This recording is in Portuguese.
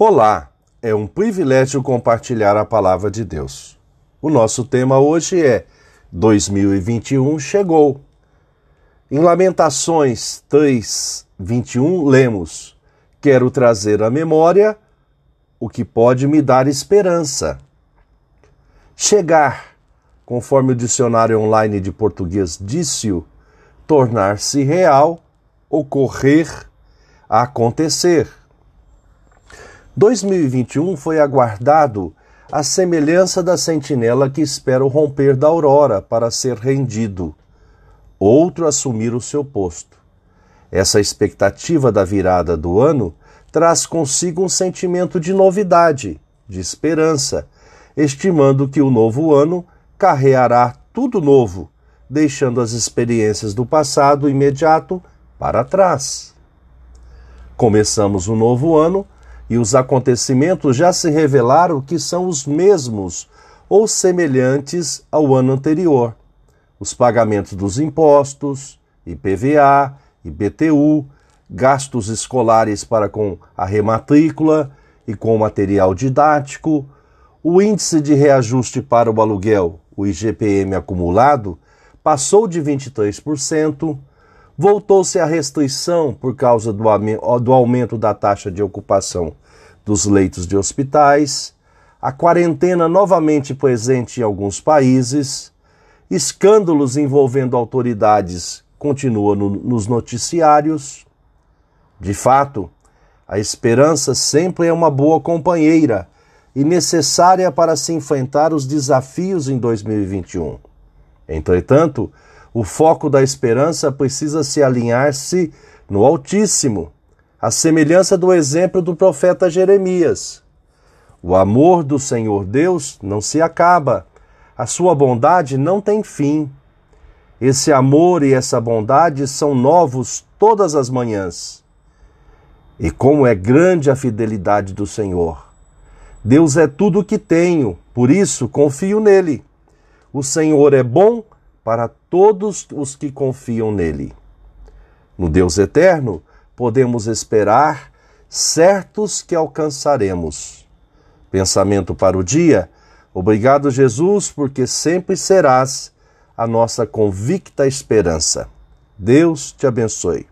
Olá, é um privilégio compartilhar a palavra de Deus. O nosso tema hoje é 2021 chegou. Em Lamentações 3, 21, lemos: Quero trazer à memória o que pode me dar esperança. Chegar, conforme o dicionário online de português disse-o, tornar-se real, ocorrer, acontecer. 2021 foi aguardado à semelhança da sentinela que espera o romper da aurora para ser rendido, outro assumir o seu posto. Essa expectativa da virada do ano traz consigo um sentimento de novidade, de esperança, estimando que o novo ano carreará tudo novo, deixando as experiências do passado imediato para trás. Começamos o novo ano e os acontecimentos já se revelaram que são os mesmos ou semelhantes ao ano anterior. Os pagamentos dos impostos, IPVA, IBTU, gastos escolares para com a rematrícula e com o material didático, o índice de reajuste para o aluguel, o IGPM acumulado, passou de 23%, voltou-se a restrição por causa do aumento da taxa de ocupação dos leitos de hospitais, a quarentena novamente presente em alguns países, escândalos envolvendo autoridades continuam no, nos noticiários. De fato, a esperança sempre é uma boa companheira e necessária para se enfrentar os desafios em 2021. Entretanto, o foco da esperança precisa se alinhar-se no Altíssimo, à semelhança do exemplo do profeta Jeremias. O amor do Senhor Deus não se acaba, a sua bondade não tem fim. Esse amor e essa bondade são novos todas as manhãs. E como é grande a fidelidade do Senhor! Deus é tudo o que tenho, por isso confio nele. O Senhor é bom para todos os que confiam nele. No Deus eterno, podemos esperar, certos que alcançaremos. Pensamento para o dia. Obrigado, Jesus, porque sempre serás a nossa convicta esperança. Deus te abençoe.